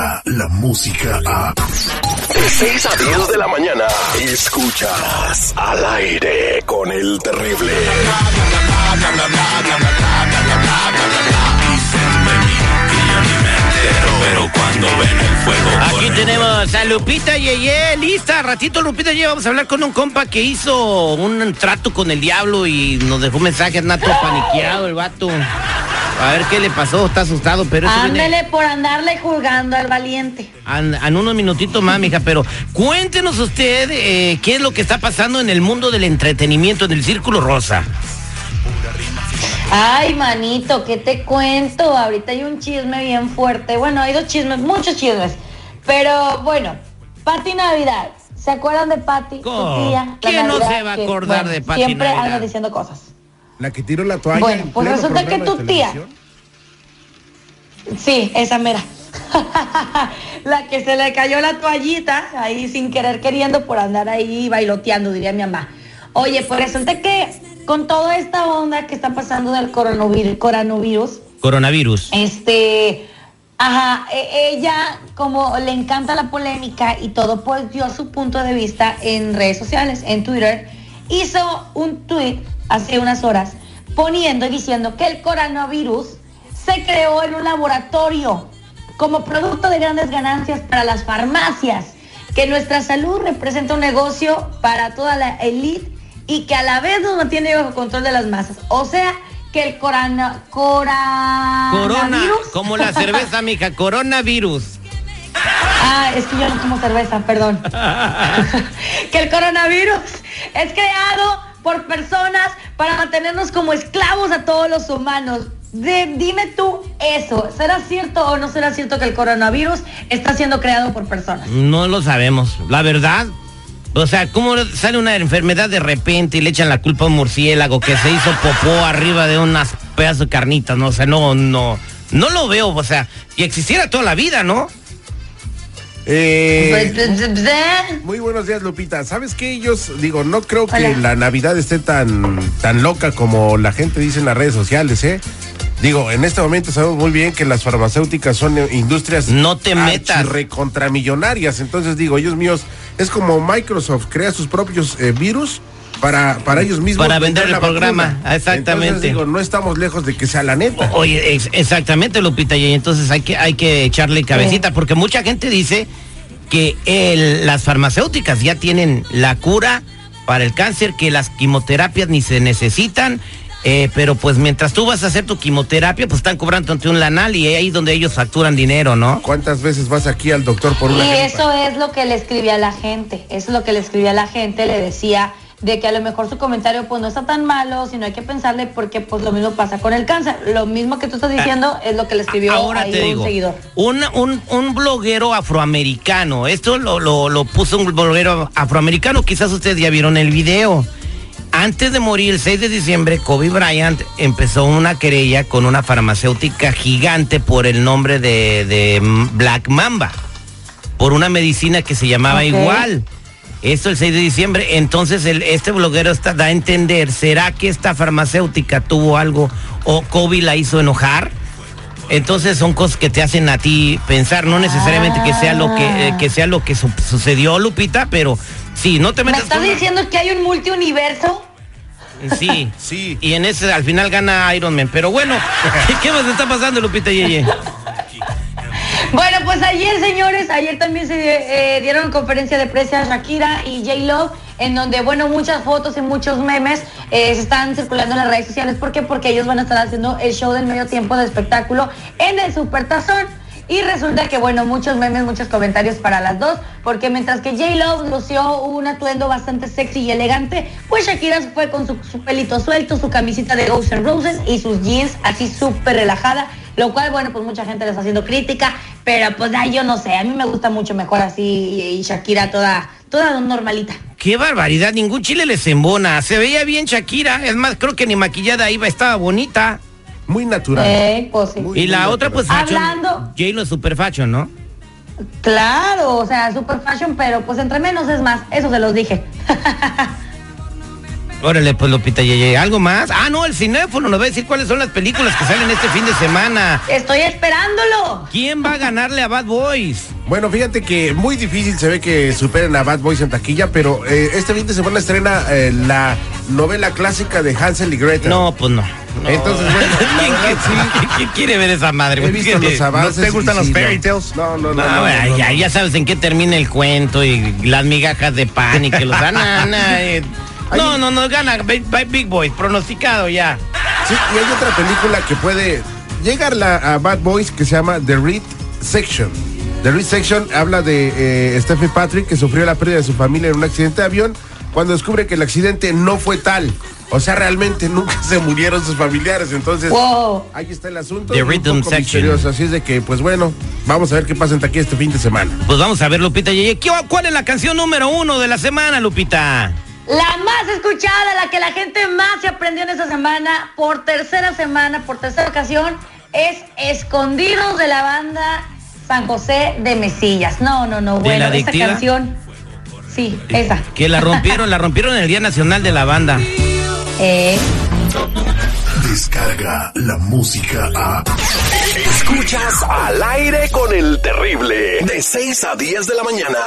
llega la música a... De 6 a 10 de la mañana, escuchas al aire con el terrible. Pero cuando ven el fuego. Aquí tenemos a Lupita Yeye, lista. Ratito Lupita Yeye, vamos a hablar con un compa que hizo un trato con el diablo y nos dejó mensajes, nato paniqueado el vato. A ver qué le pasó, está asustado, pero eso viene- Ándele por andarle juzgando al valiente. En, en unos minutitos más, mija, pero cuéntenos usted eh, qué es lo que está pasando en el mundo del entretenimiento, en el Círculo Rosa. Ay, manito, ¿qué te cuento? Ahorita hay un chisme bien fuerte. Bueno, hay dos chismes, muchos chismes. Pero bueno, Pati Navidad. ¿Se acuerdan de Pati? ¿Quién no se va a que, acordar bueno, de Pati Siempre Navidad? anda diciendo cosas. La que tiró la toalla. Bueno, en pues pleno resulta que tu tía-. Sí, esa mera. la que se le cayó la toallita ahí sin querer queriendo por andar ahí bailoteando, diría mi mamá. Oye, pues resulta que con toda esta onda que está pasando del coronavirus, coronavirus Coronavirus. este, ajá, e- ella como le encanta la polémica y todo, pues dio su punto de vista en redes sociales, en Twitter, hizo un tweet hace unas horas poniendo y diciendo que el coronavirus se creó en un laboratorio como producto de grandes ganancias para las farmacias, que nuestra salud representa un negocio para toda la élite y que a la vez nos mantiene bajo control de las masas. O sea, que el corona, Corona, coronavirus... como la cerveza, mija, coronavirus. Ah, es que yo no tomo cerveza, perdón. que el coronavirus es creado por personas para mantenernos como esclavos a todos los humanos. Dime tú eso, ¿será cierto o no será cierto que el coronavirus está siendo creado por personas? No lo sabemos. La verdad. O sea, ¿cómo sale una enfermedad de repente y le echan la culpa a un murciélago que se hizo popó arriba de unas pedazos de carnitas? No, o sea, no, no, no lo veo. O sea, y existiera toda la vida, ¿no? Eh, Pues, pues, pues, ¿eh? muy buenos días, Lupita. ¿Sabes qué? Ellos, digo, no creo que Hola. la Navidad esté tan, tan loca como la gente dice en las redes sociales, ¿eh? Digo, en este momento sabemos muy bien que las farmacéuticas son eh, industrias No te metas. recontramillonarias. Entonces digo, ellos míos, es como Microsoft crea sus propios eh, virus para, para ellos mismos. Para vender el programa, vacuna. exactamente. Entonces digo, no estamos lejos de que sea la neta. Oye, ex- exactamente, Lupita, y entonces hay que, hay que echarle cabecita, porque mucha gente dice que el- las farmacéuticas ya tienen la cura para el cáncer, que las quimioterapias ni se necesitan, eh, pero pues mientras tú vas a hacer tu quimioterapia, pues están cobrando ante un lanal y ahí donde ellos facturan dinero, ¿no? ¿Cuántas veces vas aquí al doctor por una Y gripa? eso es lo que le escribía a la gente, eso es lo que le escribía a la gente, le decía de que a lo mejor su comentario pues no está tan malo, sino hay que pensarle porque pues lo mismo pasa con el cáncer. Lo mismo que tú estás diciendo es lo que le escribió Ahora ahí te un seguidor. un, un, un bloguero afroamericano, esto lo, lo, lo puso un bloguero afroamericano, quizás ustedes ya vieron el video. Antes de morir, el 6 de diciembre, Kobe Bryant empezó una querella con una farmacéutica gigante por el nombre de, de Black Mamba, por una medicina que se llamaba igual. Esto el 6 de diciembre, entonces el- este bloguero está, da a entender, ¿será que esta farmacéutica tuvo algo o Kobe la hizo enojar? Entonces son cosas que te hacen a ti pensar, no necesariamente que sea lo que, eh, que sea lo que su- sucedió, Lupita, pero sí, no te ¿Me metas estás con- diciendo que hay un multiuniverso? Sí, Sí. Y en ese al final gana Iron Man. Pero bueno, ¿qué, qué más está pasando, Lupita Yeye? Bueno, pues ayer, señores, ayer también se eh, dieron conferencia de prensa Shakira y J-Lo, en donde, bueno, muchas fotos y muchos memes eh, se están circulando en las redes sociales. ¿Por qué? Porque ellos van a estar haciendo el show del medio tiempo de espectáculo en el Supertazón. Y resulta que, bueno, muchos memes, muchos comentarios para las dos, porque mientras que J-Lo lució un atuendo bastante sexy y elegante, pues Shakira fue con su, pelito suelto, su camisita de Guns N' Roses y sus jeans así súper relajada, lo cual, bueno, pues mucha gente le está haciendo crítica, pero pues ay, yo no sé, a mí me gusta mucho mejor así y, y Shakira toda, toda normalita. Qué barbaridad, ningún chile les embona. Se veía bien Shakira. Es más, creo que ni maquillada iba, estaba bonita. Muy natural. Eh, pues sí. Muy- Y la muy otra, pues, natural. fashion. Hablando- J-Lo es super fashion, ¿no? Claro, o sea, super fashion, pero pues entre menos es más, eso se los dije. Órale, pues Lupita Yeye, ¿algo más? Ah, no, el cinéfono nos va a decir cuáles son las películas que salen este fin de semana. Estoy esperándolo. ¿Quién va a ganarle a Bad Boys? Bueno, fíjate que muy difícil se ve que superen a Bad Boys en taquilla, pero eh, este fin de semana estrena eh, la novela clásica de Hansel y Gretel. No, pues no. no. Entonces, bueno, ¿Quién, verdad, sí. quién quiere ver esa madre? He visto los avances. ¿No te gustan los sí, fairy tales? No, no, no. No, no, bueno, ya, no. ya sabes en qué termina el cuento y las migajas de pan y que los dan. No, no, no, gana Big, Big Boys, pronosticado ya. Sí, y hay otra película que puede llegar la, a Bad Boys que se llama The Reed Section. The Reed Section habla de eh, Stephen Patrick que sufrió la pérdida de su familia en un accidente de avión cuando descubre que el accidente no fue tal. O sea, realmente nunca se murieron sus familiares. Entonces, Wow. ahí está el asunto. The Rhythm Section. misterioso. Así es de que, pues bueno, vamos a ver qué pasa en aquí este fin de semana. Pues vamos a ver, Lupita Yeye. ¿Qué- ¿Cuál es la canción número uno de la semana, Lupita? La más escuchada, la que la gente más se aprendió en esta semana, por tercera semana, por tercera ocasión, es Escondidos de la banda San José de Mesillas. No, no, no, ¿De bueno, la esta adictiva? canción. Sí, esa. Que la rompieron, la rompieron en el Día Nacional de la Banda. Eh, Descarga la música a. Escuchas al aire con el terrible. De 6 a 10 de la mañana.